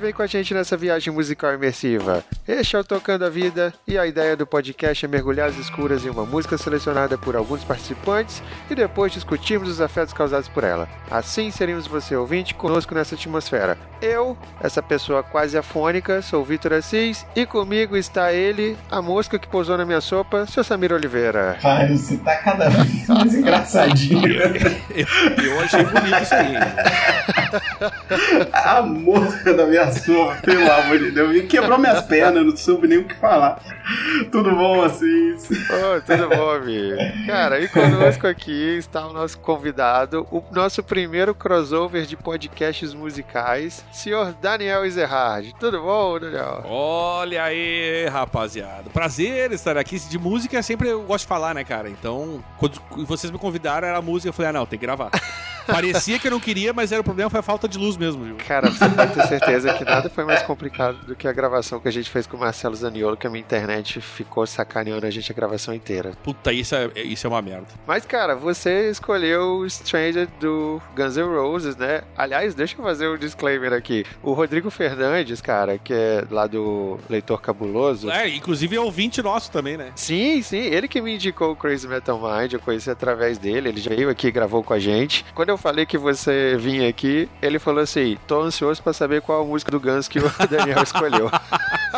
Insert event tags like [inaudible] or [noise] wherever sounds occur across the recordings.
Vem com a gente nessa viagem musical imersiva. Este é o Tocando a Vida e a ideia do podcast é mergulhar as escuras em uma música selecionada por alguns participantes e depois discutirmos os afetos causados por ela. Assim seríamos você ouvinte conosco nessa atmosfera. Eu, essa pessoa quase afônica, sou o Vitor Assis e comigo está ele, a mosca que pousou na minha sopa, seu Samir Oliveira. Pai, você tá cada vez mais engraçadinho. [laughs] Eu achei bonito isso aí. A moça da minha sopa, pelo amor de Deus. Me quebrou minhas pernas, não soube nem o que falar. Tudo bom, assim? Oh, tudo bom, amigo? Cara, e conosco aqui está o nosso convidado, o nosso primeiro crossover de podcasts musicais, senhor Daniel Ezerhard. Tudo bom, Daniel? Olha aí, rapaziada. Prazer estar aqui. De música sempre eu gosto de falar, né, cara? Então, quando vocês me convidaram, era música, eu falei, ah, não, tem que gravar. Parecia que eu não queria, mas era o problema foi a falta de luz mesmo, viu? Cara, você pode ter certeza que nada foi mais complicado do que a gravação que a gente fez com o Marcelo Zaniolo, que a minha internet ficou sacaneando a gente a gravação inteira. Puta, isso é, isso é uma merda. Mas, cara, você escolheu o Stranger do Guns N' Roses, né? Aliás, deixa eu fazer um disclaimer aqui. O Rodrigo Fernandes, cara, que é lá do Leitor Cabuloso. É, inclusive é ouvinte nosso também, né? Sim, sim, ele que me indicou o Crazy Metal Mind, eu conheci através dele, ele já veio aqui e gravou com a gente. Quando eu falei que você vinha aqui, ele falou assim: tô ansioso pra saber qual a música do Guns que o [laughs] Daniel escolheu.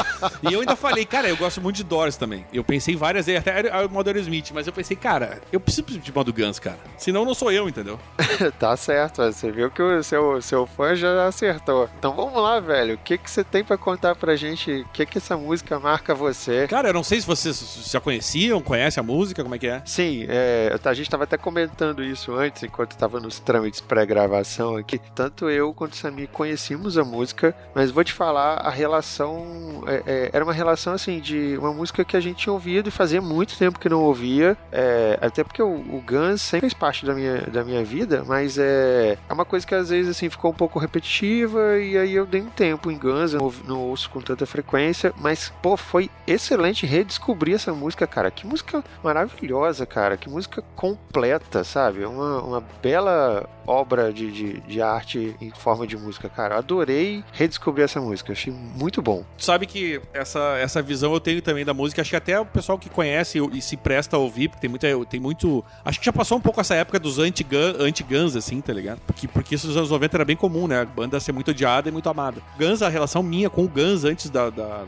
[laughs] E eu ainda falei, cara, eu gosto muito de Doors também. Eu pensei várias vezes, até o Modern Smith, mas eu pensei, cara, eu preciso de modo Guns, cara. Senão não sou eu, entendeu? [laughs] tá certo, você viu que o seu, seu fã já acertou. Então vamos lá, velho. O que, que você tem pra contar pra gente? O que, que essa música marca você? Cara, eu não sei se vocês já conheciam, conhecem a música, como é que é? Sim, é, a gente tava até comentando isso antes, enquanto tava nos trâmites pré-gravação aqui. Tanto eu quanto o Samir conhecíamos a música, mas vou te falar, a relação é, é, era uma relação assim de uma música que a gente tinha ouvido e fazia muito tempo que não ouvia. É, até porque o, o Guns sempre fez parte da minha, da minha vida, mas é, é uma coisa que às vezes assim ficou um pouco repetitiva e aí eu dei um tempo em Guns, eu não, não ouço com tanta frequência, mas pô, foi excelente redescobrir essa música, cara. Que música maravilhosa, cara. Que música completa, sabe? Uma, uma bela obra de, de, de arte em forma de música, cara. Adorei redescobrir essa música, achei muito bom. Sabe que essa, essa visão eu tenho também da música. Acho que até o pessoal que conhece e se presta a ouvir, porque tem, muita, tem muito. Acho que já passou um pouco essa época dos anti-Guns, anti assim, tá ligado? Porque, porque isso nos anos 90 era bem comum, né? A banda ser muito odiada e muito amada. Guns, a relação minha com o Guns antes da, da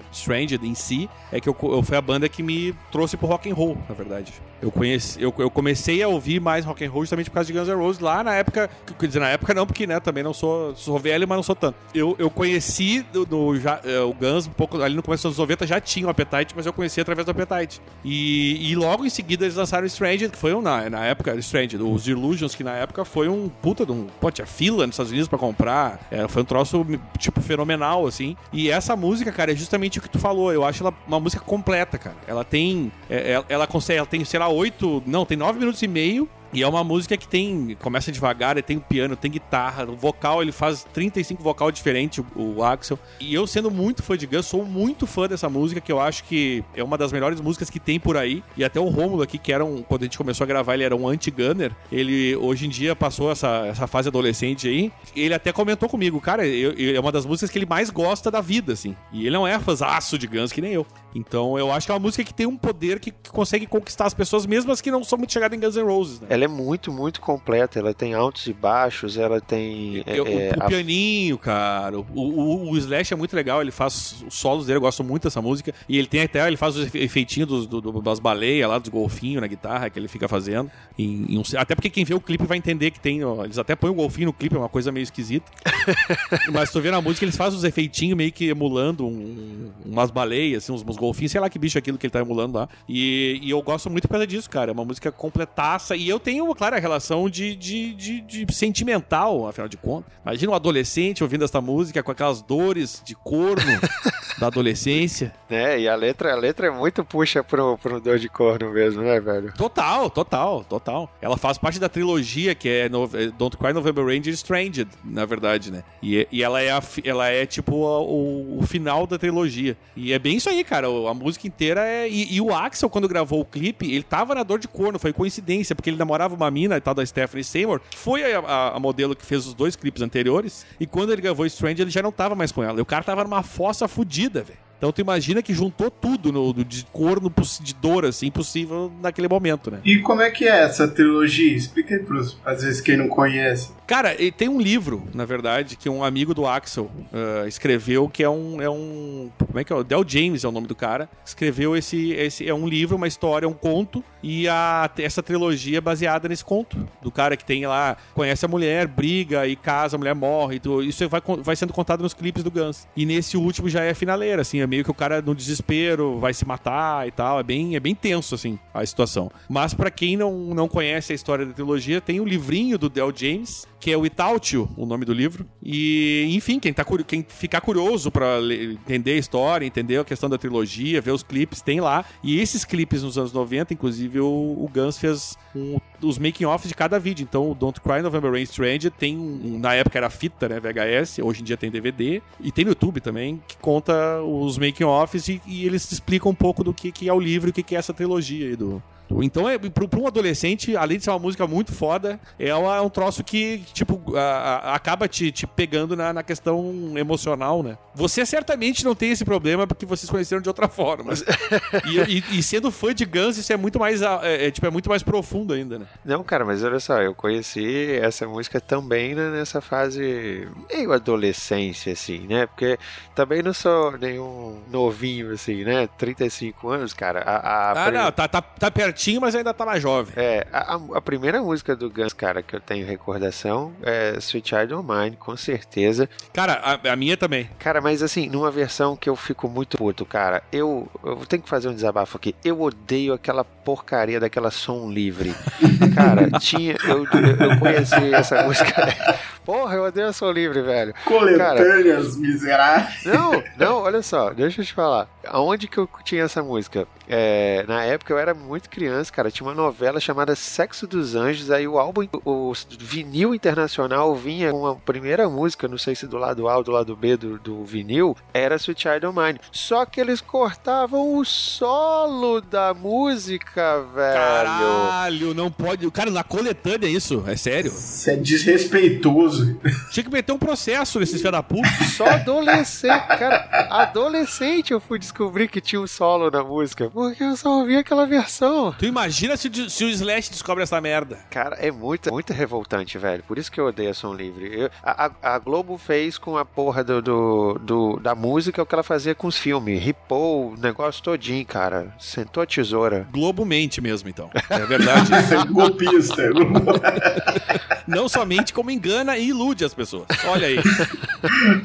em si, é que eu, eu, foi a banda que me trouxe pro rock and roll, na verdade. Eu, conheci, eu, eu comecei a ouvir mais rock and roll justamente por causa de Guns N' Roses lá na época. Quer dizer, na época não, porque né, também não sou, sou velho, mas não sou tanto. Eu, eu conheci do, do- já, é, o Guns um pouco ali no começo dos anos 90 já tinha o Appetite, mas eu conheci através do Appetite. E, e logo em seguida eles lançaram Strange, que foi um, na, na época, Strange, os Illusions, que na época foi um puta de um. Pô, tinha fila nos Estados Unidos pra comprar. É, foi um troço, tipo, fenomenal, assim. E essa música, cara, é justamente o que tu falou. Eu acho ela uma música completa, cara. Ela tem. é, ela, ela consegue, ela tem, sei lá, oito. Não, tem nove minutos e meio. E é uma música que tem. Começa devagar, tem piano, tem guitarra. O vocal, ele faz 35 vocal diferentes, o, o Axel. E eu, sendo muito fã de Guns, sou muito fã dessa música, que eu acho que é uma das melhores músicas que tem por aí. E até o Rômulo aqui, que era um. Quando a gente começou a gravar, ele era um anti-gunner. Ele hoje em dia passou essa, essa fase adolescente aí. Ele até comentou comigo, cara, eu- eu- é uma das músicas que ele mais gosta da vida, assim. E ele não é fãzaço de Guns, que nem eu. Então eu acho que é uma música que tem um poder que, que consegue conquistar as pessoas, mesmo as que não são muito chegadas em Guns N' Roses, né? Ela é muito, muito completa. Ela tem altos e baixos, ela tem. é, Eu- é, o, o a- pianinho, cara. O, o, o Slash é muito legal, ele faz os solos dele, eu gosto muito dessa música. E ele tem até, ele faz os efe- efeitinhos dos, do- do- das baleias lá, dos golfinhos na guitarra que ele fica fazendo. Em- em um- até porque quem vê o clipe vai entender que tem. ó, eles até põem o golfinho no clipe, é uma coisa meio esquisita. [laughs] Mas tu vê na música, eles fazem os efeitinhos meio que emulando um- umas baleias, assim, uns, uns golfinhos, sei lá que bicho é aquilo que ele tá emulando lá. E, e eu gosto muito por causa disso, cara. É uma música completaça. E eu tenho, claro, a relação de, de, de, de sentimental, afinal de contas. Imagina um adolescente ouvindo essa música com aquelas dores de corno [laughs] da adolescência. né? [laughs] E a letra, a letra é muito puxa pro, pro dor de corno mesmo, né, velho? Total, total, total. Ela faz parte da trilogia que é no- é Don't Cry November Rain e Stranded, na verdade, né? E, e ela, é a ela é tipo a- o, o final da trilogia. E é bem isso aí, cara. A música inteira é. E, e o Axel, quando gravou o clipe, ele tava na dor de corno, foi coincidência, porque ele namorava uma mina, tal da Stephanie Seymour, foi a, a- a modelo que fez os dois clipes anteriores. E quando ele gravou Stranded, ele já não tava mais com ela. E o cara tava numa fossa fudida, velho. Então tu imagina que juntou tudo no, de corno de dor, assim, possível naquele momento, né? E como é que é essa trilogia? Explica aí pros, às vezes, quem não conhece. Cara, tem um livro, na verdade, que um amigo do Axel ah, escreveu, que é um, é um. Como é que é? O Del James é o nome do cara. Escreveu esse, esse. É um livro, uma história, um conto. E a, essa trilogia é baseada nesse conto. Do cara que tem lá, conhece a mulher, briga e casa, a mulher morre. isso vai, vai sendo contado nos clipes do Guns. E nesse último já é finaleira, assim. É meio que o cara no desespero vai se matar e tal. É bem, é bem tenso, assim, a situação. Mas pra quem não, não conhece a história da trilogia, tem o livrinho do Del James, que é o Without o nome do livro. E, enfim, quem, tá, quem ficar curioso ler- entender a história, entender a questão da trilogia, ver os clipes, tem lá. E esses clipes nos anos 90, inclusive, o, o Guns fez um- os making-offs de cada vídeo. Então, o Don't Cry November Rain Strange tem, um- na época era fita, né, VHS, hoje em dia tem DVD. E tem no YouTube também, que conta os making-offs e, e eles explicam um pouco do que, que é o livro e o que, que é essa trilogia aí do, então, é, pro, pra um adolescente, além de ser uma música muito foda, é, uma- é um troço que, tipo, a- a- acaba te, te pegando na, na questão emocional, né? Você certamente não tem esse problema porque vocês conheceram de outra forma. [laughs] e, e- e sendo fã de Guns, isso é muito mais, é, é, tipo, é muito mais profundo ainda, né? Não, cara, mas olha só, eu conheci essa música também né, nessa fase meio adolescência, assim, né? Porque também não sou nenhum novinho, assim, né? 35 anos, cara. A, a Ah, não, tá, tá, tá pertinho, mas ainda tá mais jovem. É, a, a- primeira música do Guns, cara, que eu tenho recordação é Sweet Child of Mine, com certeza. Cara, a, a minha também. Cara, mas assim, numa versão que eu fico muito puto, cara, eu, eu tenho que fazer um desabafo aqui. Eu odeio aquela porcaria daquela som livre. [laughs] Cara, tinha. Eu, eu, eu conheci essa música. [laughs] Porra, eu odeio a som livre, velho. Coletâneas miseráveis. Não, não, olha só, deixa eu te falar. Aonde que eu tinha essa música? É, na época eu era muito criança, cara. Tinha uma novela chamada Sexo dos Anjos. Aí o álbum, o vinil internacional vinha com a primeira música, não sei se do lado A ou do lado B do, do vinil, era Sweet Child of Mine. Só que eles cortavam o solo da música, velho. Caralho, não pode. Cara, na coletânea isso, é sério. Isso é desrespeitoso. Tinha que meter um processo nesses filha da puta. Só adolescente, cara, adolescente eu fui descobrir que tinha um solo na música, porque eu só ouvi aquela versão. Tu imagina se, o- se o Slash descobre essa merda. Cara, é muito, muito revoltante, velho. Por isso que eu odeio a som livre. Eu- a, a- Globo fez com a porra do, do, do- da música o que ela fazia com os filmes. Ripou o negócio todinho, cara. Sentou a tesoura. Globo mente mesmo, então. É verdade. [laughs] Golpista. [laughs] Não somente como engana e ilude as pessoas. Olha aí.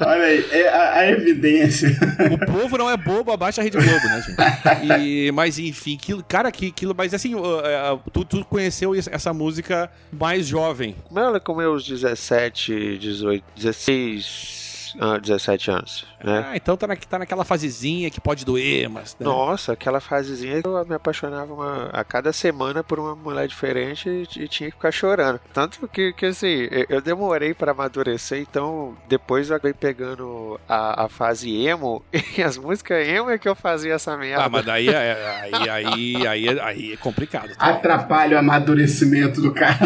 Olha aí, é a, a evidência. O povo não é bobo, abaixa a Rede Globo, né, gente? E, mas enfim, aquilo, cara, que- aquilo. Mas assim, uh, uh, tu, tu conheceu essa música mais jovem. Como ela com meus 17, 18, 16, ah, 17 anos, né? Ah, então tá, na, tá naquela fasezinha que pode doer, mas. né? Nossa, aquela fasezinha que eu me apaixonava uma- a cada semana por uma mulher diferente e, e tinha que ficar chorando. Tanto que, que assim, eu- demorei pra amadurecer, então depois eu acabei pegando a, a fase emo [laughs] e as músicas emo é que eu fazia essa merda. Ah, mas daí é, aí, aí, aí, é- aí é complicado. tá? Atrapalha o amadurecimento do cara.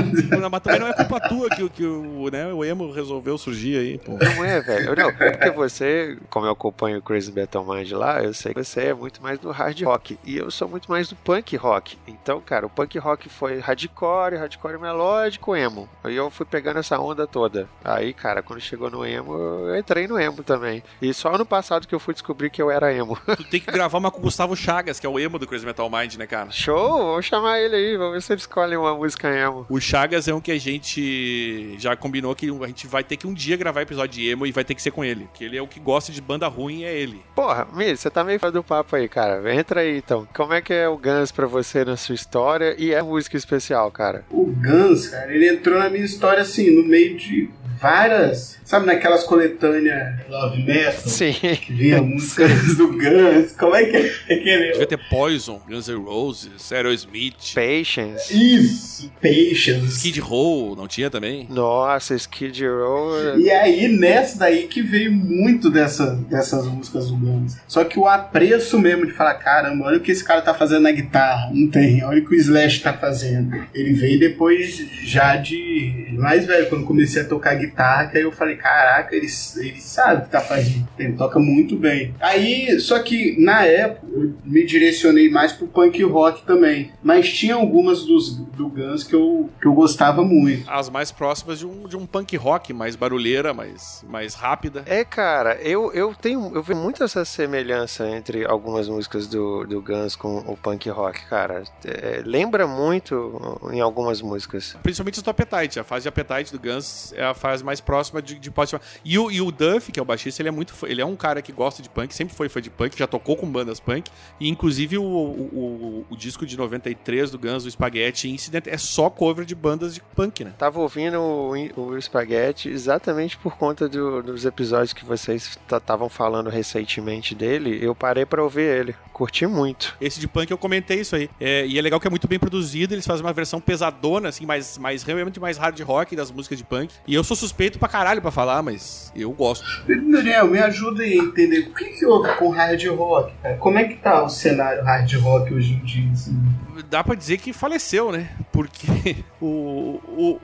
Mas também não é culpa tua que, o- que o, né, o emo resolveu surgir aí, pô. Não é, velho. Eu não, porque você, como eu acompanho o Crazy Metal Mind lá, eu sei que você é muito mais do hard rock. E eu sou muito mais do punk rock. Então, cara, o punk rock foi hardcore, hardcore melódico, emo. Aí eu fui pegando essa onda toda. Aí, cara, quando chegou no emo, eu entrei no emo também. E só ano passado que eu fui descobrir que eu era emo. [laughs] Tu tem que gravar uma com o Gustavo Chagas, que é o emo do Crazy Metal Mind, né, cara? Show! Vamos chamar ele aí, vamos ver se ele escolhe uma música emo. O Chagas é um que a gente já combinou que a gente vai ter que um dia gravar episódio de emo e vai ter que ser com ele. Que ele é o que gosta de banda ruim, é ele. Porra, Mi, você tá meio fora do papo aí, cara. Entra aí então. Como é que é o Guns pra você na sua história e é música especial, cara? O Guns, cara, ele entrou na minha história assim, no meio de várias. Sabe naquelas coletâneas Love Metal? Sim. Que vinha músicas [laughs] do Guns. Como é que é aquele. Devia ter Poison, Guns N' Roses, Patience. Aerosmith, Isso! Patience. Skid Row, não tinha também? Nossa, Skid Row. E aí, nessa daí que veio muito dessa, dessas músicas do Guns. Só que o apreço mesmo de falar, caramba, olha o que esse cara tá fazendo na guitarra. Não tem, olha o que o Slash tá fazendo. Ele veio depois já de mais velho, quando comecei a tocar guitarra, que aí eu falei, caraca, ele, ele sabe o que tá fazendo. Ele toca muito bem. Aí, só que na época, eu me direcionei mais pro punk rock também. Mas tinha algumas dos, do Guns que eu, que eu gostava muito. As mais próximas de um, de um punk rock, mais barulheira, mais, mais rápida. É, cara, eu, eu tenho. Eu vejo muito essa semelhança entre algumas músicas do, do Guns com o punk rock, cara. É, lembra muito em algumas músicas. Principalmente do Appetite. A fase de Appetite do Guns é a fase mais próxima de, de e o, e o Duff, que é o baixista, ele é muito fã- ele é um cara que gosta de punk, sempre foi fã de punk, já tocou com bandas punk. E inclusive o, o, o- disco de 93 do Guns, o Spaghetti Incident, é só cover de bandas de punk, né? Tava ouvindo o, o Spaghetti exatamente por conta do- dos episódios que vocês estavam falando recentemente dele. Eu parei pra ouvir ele. Curti muito. Esse de punk eu comentei isso aí. É, e é legal que é muito bem produzido, eles fazem uma versão pesadona, assim, mais, mais realmente mais hard rock das músicas de punk. E eu sou suspeito pra caralho pra falar, mas eu gosto. Daniel, me ajuda a entender o que, que houve com hard rock, cara. Como é que tá o cenário hard rock hoje em dia? Assim? Dá pra dizer que faleceu, né? Porque [laughs] o,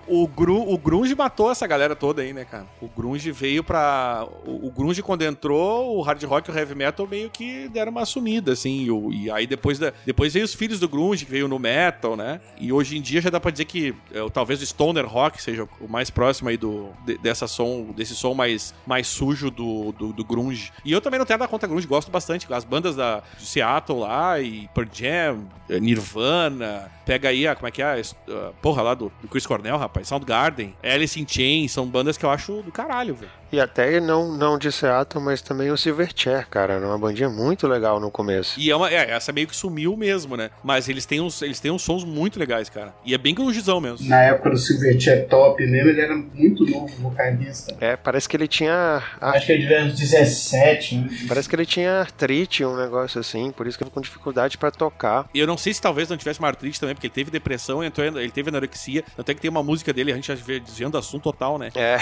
o, o, Gru, o Grunge matou essa galera toda aí, né, cara? O Grunge veio pra. O, o Grunge, quando entrou, o hard rock e o heavy metal meio que deram uma sumida, assim. E, o- e aí depois, da, depois veio os filhos do Grunge, que veio no metal, né? E hoje em dia já dá pra dizer que é, talvez o Stoner Rock seja o mais próximo aí do, de- dessa som, desse som mais, mais sujo do, do, do Grunge. E eu também não tenho nada contra Grunge, gosto bastante. As bandas da, Seattle lá, e Pearl Jam, eh, Nirvana, pega aí, a, como é que é? a porra lá do, do Chris Cornell, rapaz, Soundgarden, Alice in Chains, são bandas que eu acho do caralho, velho. E até não, não de Seattle, mas também o Silverchair, cara. Era uma bandinha muito legal no começo. E é uma, é, essa meio que sumiu mesmo, né? Mas eles têm uns, eles têm uns sons muito legais, cara. E é bem grungezão mesmo. Na época do Silverchair Top mesmo, ele era muito novo vocalista. É, parece que ele tinha. Acho que ele devia uns 17, né? Parece que ele tinha artrite, um negócio assim, por isso que ele ficou com dificuldade pra tocar. E eu não sei se talvez não tivesse uma artrite também, porque ele teve depressão, entrou, ele teve anorexia. Até que tem uma música dele, a gente já vê desviando do assunto total, né? É,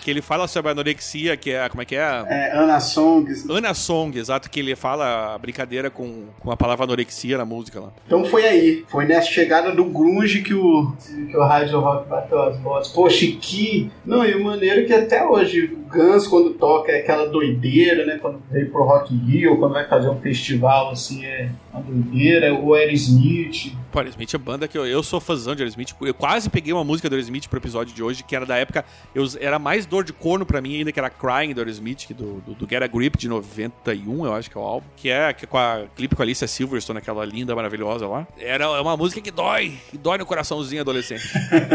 Que ele fala sobre a anorexia, que é, como é que é? É, Ana Songs. Ana Song, exato, que ele fala a brincadeira com, com a palavra anorexia na música lá. Então foi aí. Foi nessa chegada do grunge que o, que o hard rock bateu as botas. Poxa, que... Não, e o maneiro é que até hoje o Guns, quando toca, é aquela doideira, né? Quando veio pro Rock in Rio, quando vai fazer um festival, assim, é uma doideira. O Aerosmith... Pô, Aerosmith é banda que eu, eu sou fãzão de Aerosmith. Eu quase peguei uma música do Aerosmith pro episódio de hoje, que era da época. Eu, era mais dor de corno pra mim ainda, que era Crying do Aerosmith, que do, do, do Get a Grip de 91, eu acho que é o álbum. Que é, que é com a clipe com a Alicia Silverstone, aquela linda, maravilhosa lá. Era é uma música que dói, que dói no coraçãozinho adolescente.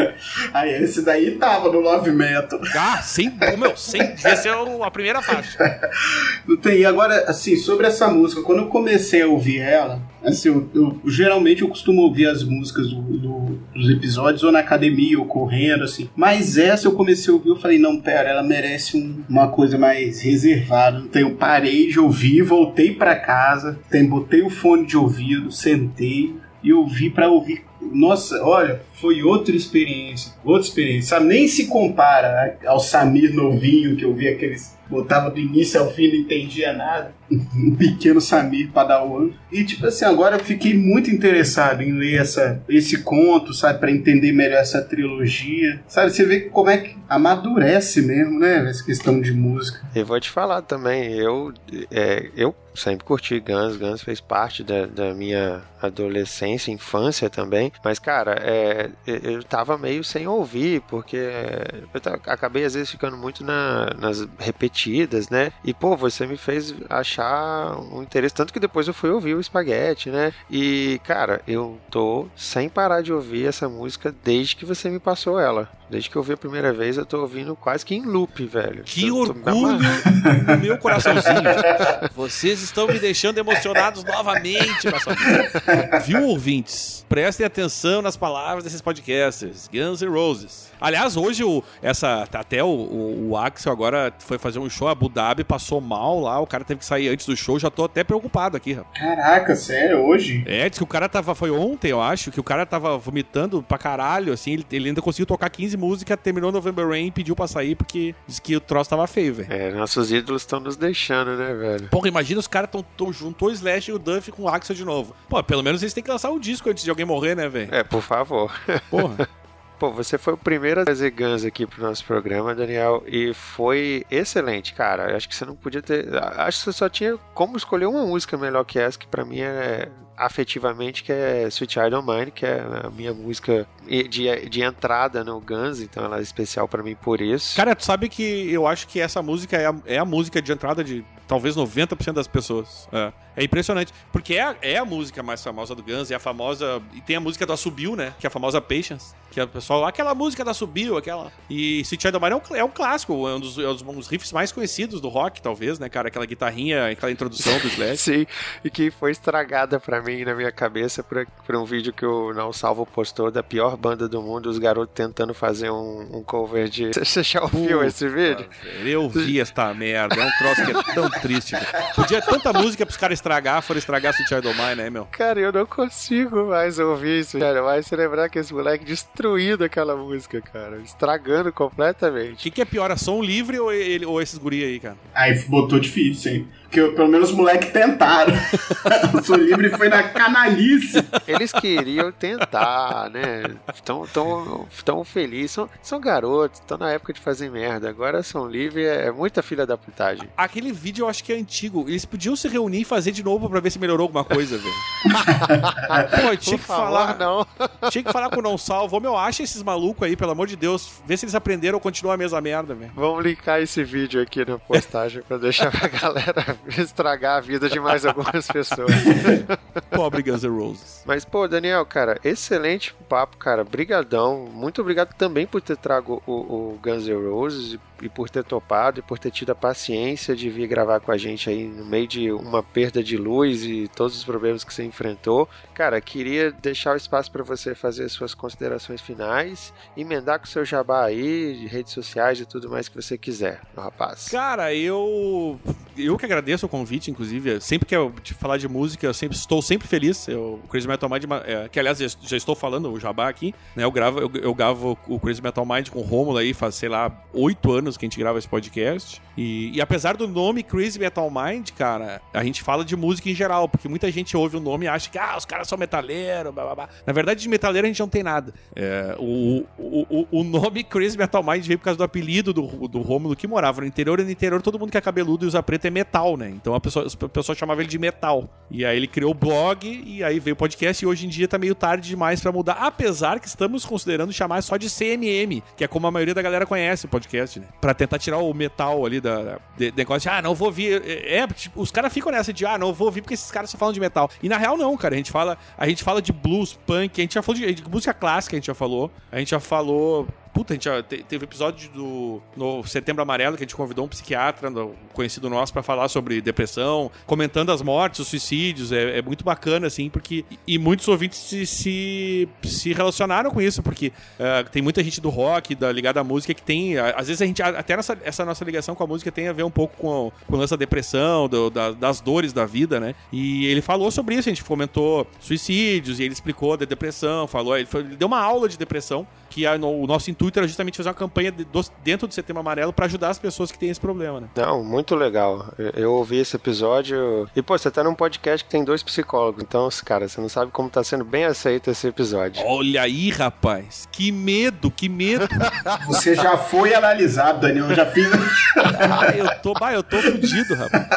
[laughs] Aí esse daí tava no Love Metal. ah, sem. Meu, sem. Ser o- a primeira faixa. [laughs] Não tem. E agora, assim, sobre essa música, quando eu comecei a ouvir ela, assim, eu, eu- geralmente eu costumo ouvir as músicas do- do- dos episódios ou na academia ou correndo, assim. Mas essa eu comecei a ouvir, eu falei, não, pera, ela merece um- uma coisa mais reservada. Então eu parei de ouvir, voltei pra casa, tem, botei o fone de ouvido, sentei. e eu vi pra ouvir. Nossa, olha, foi outra experiência. Outra experiência. Sabe, nem se compara ao Samir novinho que eu vi aqueles. Botava do início ao fim, não entendia nada. [laughs] Um pequeno Samir Padawan. E tipo assim, agora eu fiquei muito interessado em ler essa, esse conto, sabe, Pra entender melhor essa trilogia. Sabe, você vê como é que amadurece mesmo, né? Essa questão de música. Eu vou te falar também, eu, é, eu sempre curti Guns, Guns fez parte da, da minha adolescência, infância também, mas cara, é, eu- tava meio sem ouvir, porque eu acabei às vezes ficando muito na- nas né? E pô, você me fez achar um interesse, tanto que depois eu fui ouvir o Espaguete, né? E cara, eu tô sem parar de ouvir essa música desde que você me passou ela. Desde que eu ouvi a primeira vez, eu tô ouvindo quase que em loop, velho. Que tô orgulho amarrando. no meu coraçãozinho. Vocês estão me deixando emocionados novamente. Viu, ouvintes? Prestem atenção nas palavras desses podcasters. Guns N' Roses. Aliás, hoje o, essa, até o, o, o Axel agora foi fazer um show em Abu Dhabi, passou mal lá, o cara teve que sair antes do show, já tô até preocupado aqui, rapaz. Caraca, sério, hoje? É, diz que o cara tava. Foi ontem, eu acho, que o cara tava vomitando pra caralho, assim. Ele, ele ainda conseguiu tocar 15 músicas, terminou November Rain e pediu pra sair porque disse que o troço tava feio, velho. É, nossos ídolos estão nos deixando, né, velho? Porra, imagina os caras tão, tão juntou o Slash e o Duff com o Axel de novo. Pô, pelo menos eles têm que lançar um disco antes de alguém morrer, né, velho? É, por favor. Porra. [laughs] Pô, você foi o primeiro a trazer Guns aqui pro nosso programa, Daniel, e foi excelente, cara. Acho que você não podia ter. Acho que você só tinha como escolher uma música melhor que essa, que pra mim é afetivamente, que é Sweet Child of Mine, que é a minha música de, de entrada no Guns, então ela é especial pra mim por isso. Cara, tu sabe que eu acho que essa música é a, é a música de entrada de talvez 90% das pessoas. É, é impressionante. Porque é a, é a música mais famosa do Guns, é a famosa. E tem a música da Subiu, né? Que é a famosa Patience. Que é o pessoal. Aquela música da Subiu, aquela. E Child of Mine é um, é um clássico, é um dos, é um dos- riffs mais conhecidos do rock, talvez, né, cara? Aquela guitarrinha, aquela introdução do Slash. [laughs] Sim, e que foi estragada pra mim na minha cabeça por, por um vídeo que o Não Salvo postou da pior banda do mundo, os garotos tentando fazer um, um cover de. [laughs] Você já ouviu Puta, esse vídeo? Eu vi esta merda. É um troço que é tão triste, velho. Podia tanta música pros caras estragar, foram estragar Sweet Child of Mine, né, meu? Cara, eu não consigo mais ouvir isso, cara. Mas se lembrar que esse moleque destruindo aquela música, cara. Estragando O completamente. que, que é pior, a som livre ou, ele, ou esses guri aí, cara? Aí botou difícil, hein? Porque eu- pelo menos os moleques tentaram. [laughs] o Sou Livre foi na canalice. Eles queriam tentar, né? Tão, tão, tão felizes. São, são garotos, estão na época de fazer merda. Agora são livres, é muita filha da putagem. Aquele vídeo eu acho que é antigo. Eles podiam se reunir e fazer de novo pra ver se melhorou alguma coisa, velho. [laughs] Pô, tinha que falar. não. [laughs] Tinha que falar com o Não Salvo. Meu, acha esses malucos aí, pelo amor de Deus. Vê se eles aprenderam ou continua a mesma merda, velho. Vamos linkar esse vídeo aqui na postagem pra deixar a galera estragar a vida de mais algumas pessoas. [laughs] Pobre Guns N' Roses. Mas, pô, Daniel, cara, excelente papo, cara. Brigadão. Muito obrigado também por ter trago o, o Guns N' Roses e, e por ter topado e por ter tido a paciência de vir gravar com a gente aí no meio de uma perda de luz e todos os problemas que você enfrentou. Cara, queria deixar o espaço para você fazer suas considerações finais, emendar com o seu jabá aí, de redes sociais e tudo mais que você quiser, rapaz. Cara, eu. Eu que agradeço o convite, inclusive. Sempre que eu te falar de música, eu sempre estou sempre feliz. Eu, o Crazy Metal Mind, é, que aliás já, estou falando o jabá aqui, né? Eu gravo, eu, eu gravo o Crazy Metal Mind com o Rômulo aí, faz, sei lá, oito anos que a gente grava esse podcast. E, e apesar do nome Crazy Metal Mind, cara, a gente fala de música em geral, porque muita gente ouve o nome e acha que, ah, os caras são metaleiros, blá blá blá. Na verdade, de metaleiro a gente não tem nada. É, o, o, o, o nome Crazy Metal Mind veio por causa do apelido do, do Rômulo que morava no interior, e no interior todo mundo que é cabeludo e usa preto é metal, né? Então a pessoa, a pessoa chamava ele de metal. E aí ele criou o blog, e aí veio o podcast, e hoje em dia tá meio tarde demais pra mudar, apesar que estamos considerando chamar só de CMM, que é como a maioria da galera conhece o podcast, né? Pra tentar tirar o metal ali da, de, de negócio de, ah, não vou ouvir. É, é, tipo, os caras ficam nessa de, ah, não vou ouvir porque esses caras só falam de metal. E na real, não, cara. A gente fala, a gente fala de blues, punk, a gente já falou de, de música clássica, a gente já falou. A gente já falou puta, a gente já te- teve episódio do no Setembro Amarelo que a gente convidou um psiquiatra, conhecido nosso, pra falar sobre depressão, comentando as mortes, os suicídios. É, é muito bacana, assim, porque. E muitos ouvintes se, se, se relacionaram com isso, porque eh, tem muita gente do rock, da, ligada à música, que tem. Às vezes a gente. Até essa, essa nossa ligação com a música tem a ver um pouco com, com da depressão, do- da- das dores da vida, né? E ele falou sobre isso, a gente comentou suicídios, e ele explicou da depressão, falou. Ele, foi- ele deu uma aula de depressão, que a- no- o nosso intuito era justamente fazer uma campanha de- do- dentro do Setembro Amarelo pra ajudar as pessoas que têm esse problema, né? Não, muito legal. Eu, eu ouvi esse episódio. E, pô, você tá num podcast que tem dois psicólogos. Então, cara, você não sabe como tá sendo bem aceito esse episódio. Olha aí, rapaz. Que medo, que medo. [laughs] Você já foi analisado, Daniel. Eu já fiz. Ah, eu tô, bah, eu tô fudido, rapaz.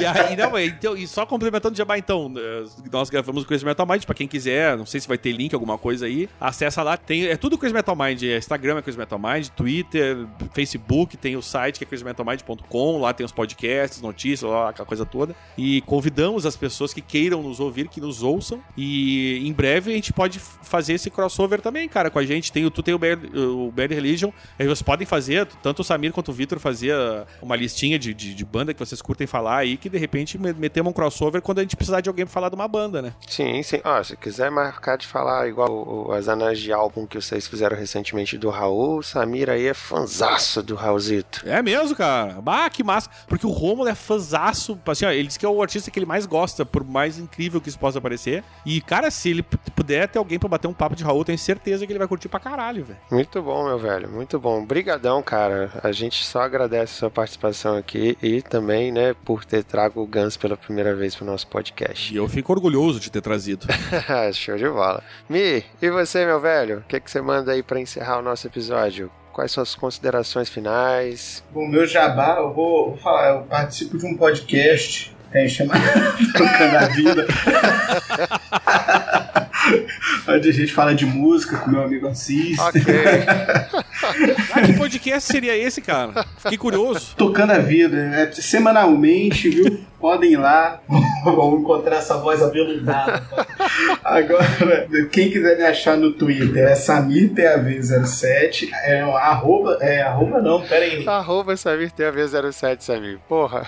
E aí, não, então, e só complementando o Jabá, então, eh, nós gravamos o Crazy Metal Mind, pra quem quiser, não sei se vai ter link, alguma coisa aí, acessa lá, tem, é tudo Crazy Metal Mind, é Instagram é Crazy Metal Mind, Twitter, Facebook, tem o site que é crazymetalmind.com, lá tem os podcasts, notícias, lá, aquela coisa toda, e convidamos as pessoas que queiram nos ouvir, que nos ouçam, e em breve a gente pode fazer esse crossover também, cara, com a gente, tem, tu tem o Bad, o Bad Religion, aí vocês podem fazer, tanto o Samir quanto o Vitor fazia uma listinha de, de, de banda que vocês curtem falar aí, que de repente me- metemos um crossover quando a gente precisar de alguém pra falar de uma banda, né? Sim, sim. Ó, se quiser marcar de falar igual as análises de álbum que vocês fizeram recentemente do Raul, o Samir aí é fanzaço do Raulzito. É mesmo, cara. Bah, que massa. Porque o Romulo é fãzaço. Assim, ó, ele diz que é o artista que ele mais gosta, por mais incrível que isso possa parecer. E, cara, se ele puder ter alguém pra bater um papo de Raul, tenho certeza que ele vai curtir pra caralho, velho. Muito bom, meu velho, muito bom. Brigadão, cara. A gente só agradece a sua participação aqui e também, né, por ter trago o Gans pela primeira vez pro nosso podcast. E eu fico orgulhoso de ter trazido. [laughs] Show de bola. Mi, e você, meu velho? O que, que você manda aí pra encerrar o nosso episódio? Quais suas considerações finais? Bom, meu jabá, eu vou, vou falar, eu participo de um podcast, tem chamado [laughs] Tocando a Vida. [laughs] Onde a gente fala de música com meu amigo Assis. Ok. ah, que podcast seria esse, cara? Fiquei curioso. Tocando a Vida, é semanalmente, viu? Podem ir lá, [laughs] vão encontrar essa voz aveludada. Agora, quem quiser me achar no Twitter é SamirTAV07, é um arroba, é arroba não, pera aí. Arroba Samir TV07, Samir. Porra.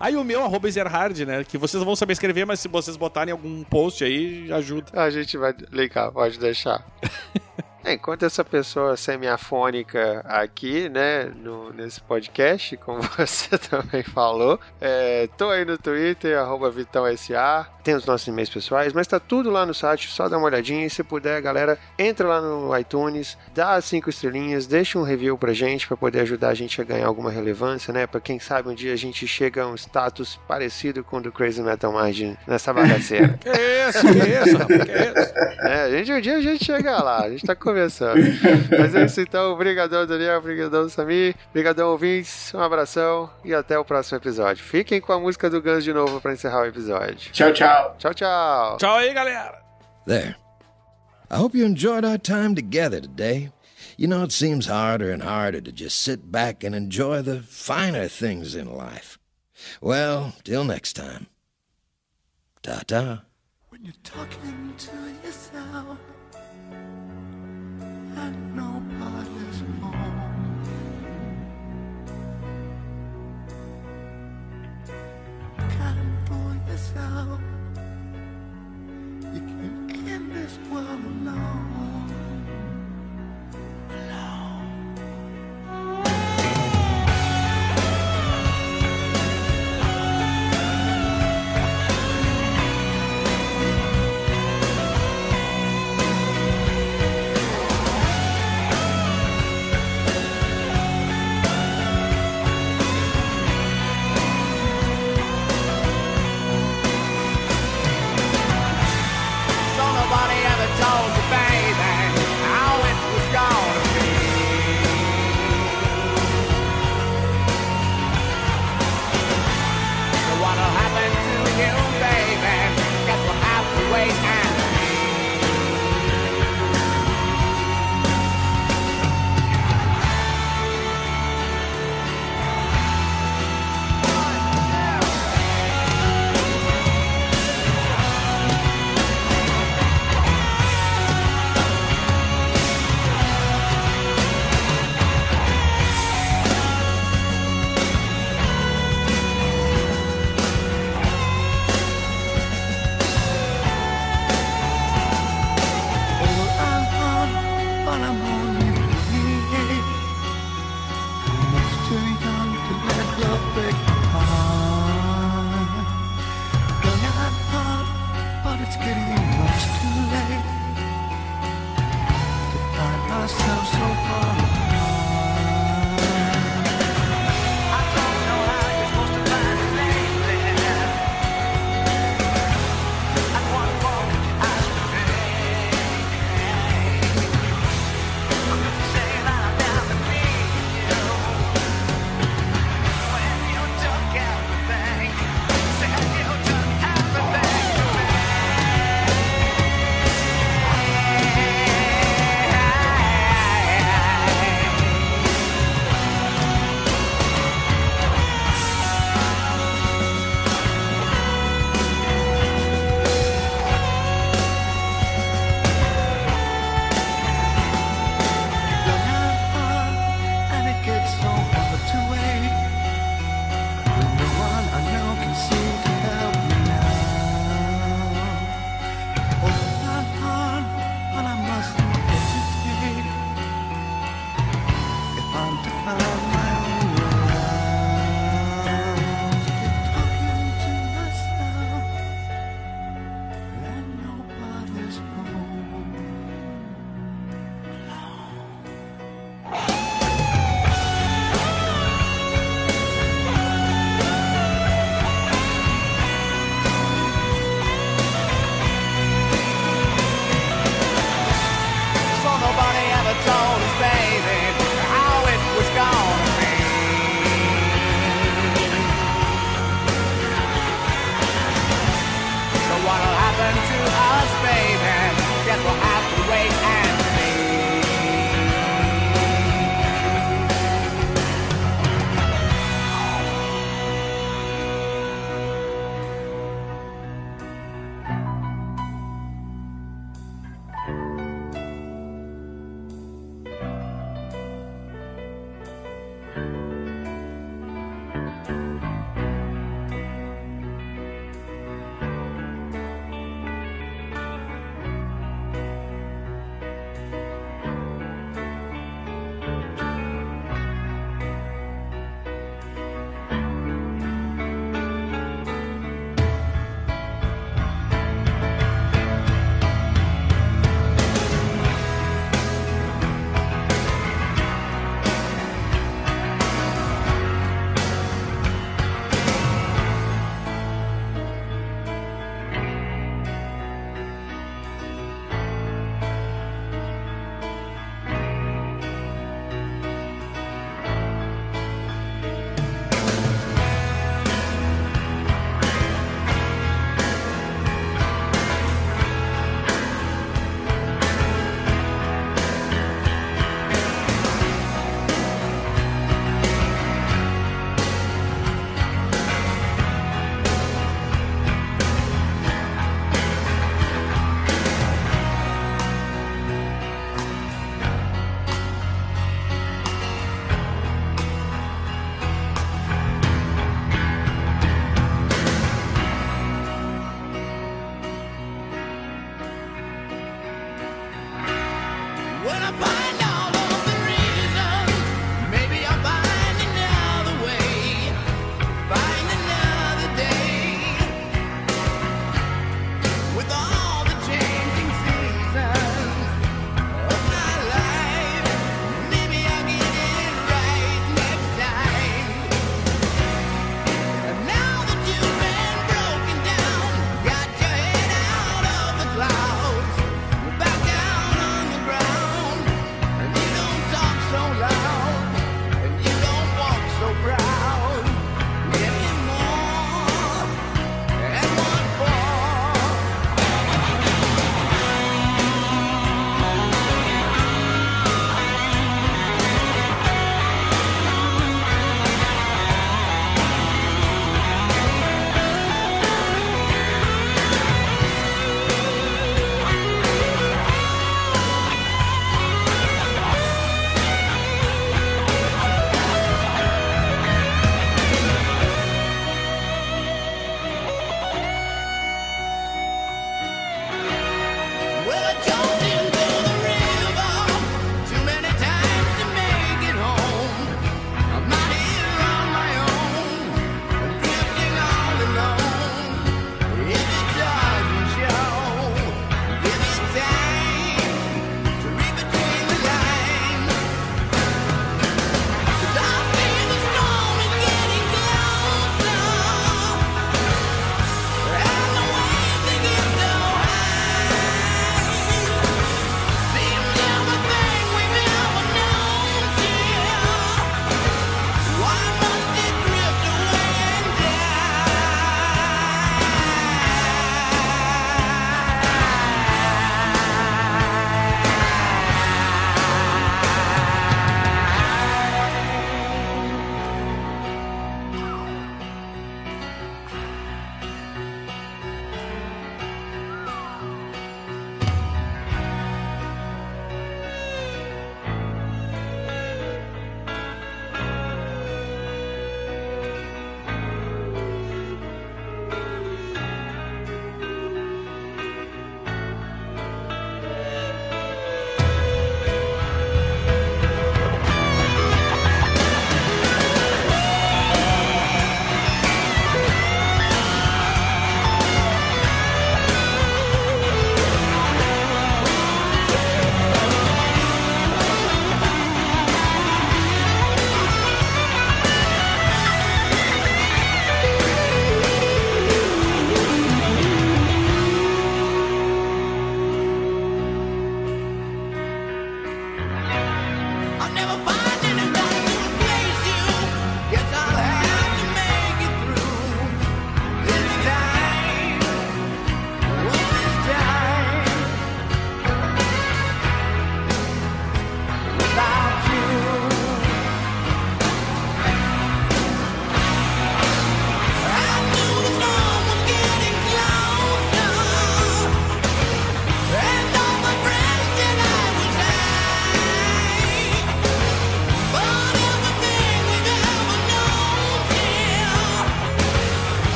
Aí o meu, arroba Ezerhard, né? Que vocês vão saber escrever, mas se vocês botarem algum post aí, ajuda. A gente vai ligar, pode deixar. [laughs] É, Enquanto essa pessoa semiafônica aqui, né, no, nesse podcast, como [laughs] você também falou, é, tô aí no Twitter, arroba VitãoSA, tem os nossos e-mails pessoais, mas tá tudo lá no site, só dá uma olhadinha e se puder, galera, entra lá no iTunes, dá as cinco estrelinhas, deixa um review pra gente, pra poder ajudar a gente a ganhar alguma relevância, né, pra quem sabe um dia a gente chega a um status parecido com o do Crazy Metal Mind nessa bagaceira. Que isso, que isso, rapaz, que isso? É, a gente, um dia a gente chega lá, a gente tá começando. Mas é isso então, obrigadão Daniel, obrigadão Samir, obrigadão ouvintes, um abração e até o próximo episódio. Fiquem com a música do Guns de novo pra encerrar o episódio. Tchau, tchau. Tchau, tchau! Tchau aí, galera. There. I hope you enjoyed our time together today. You know, it seems harder and harder to just sit back and enjoy the finer things in life. Well, till next time. Ta ta. When you're talking to yourself and nobody's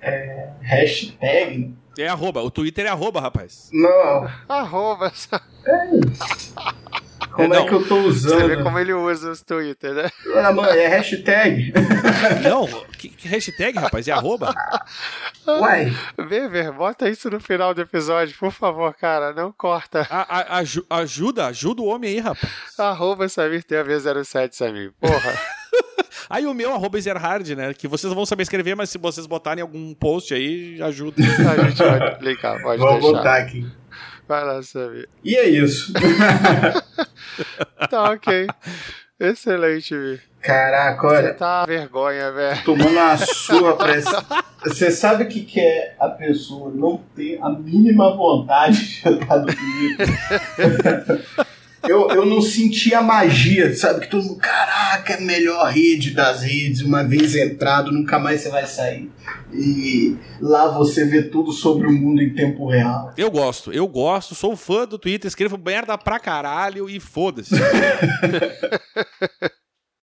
é, hashtag. É arroba. O Twitter é arroba, rapaz. Não, Arroba, sabe? como É, é, que eu tô Você vê usando? como ele usa os Twitter, né? Ah, mano, é hashtag. [laughs] Não, que, que hashtag, rapaz? É arroba? Uai, Beber, bota isso no final do episódio, por favor, cara. Não corta. A- a- aju- ajuda, ajuda o homem aí, rapaz. Arroba Samir TV07, Samir. Porra. [laughs] Aí o meu, arroba Zerhard, né? Que vocês vão saber escrever, mas se vocês botarem algum post aí, ajuda. [laughs] A gente vai explicar, pode vou deixar. botar aqui. Vai lá, Samir. E é isso. [laughs] Tá ok. Excelente, Vi. Caraca, Você olha, tá vergonha, velho. tomando uma surra pra esse... [laughs] Você sabe o que, que é a pessoa não ter a mínima vontade de andar no Twitter? Eu, eu não senti a magia, sabe? Que todo mundo, caraca, é a melhor rede das redes, uma vez entrado, nunca mais você vai sair. E lá você vê tudo sobre o mundo em tempo real. Eu gosto, eu gosto, sou fã do Twitter, escrevo merda pra caralho e foda-se. [laughs]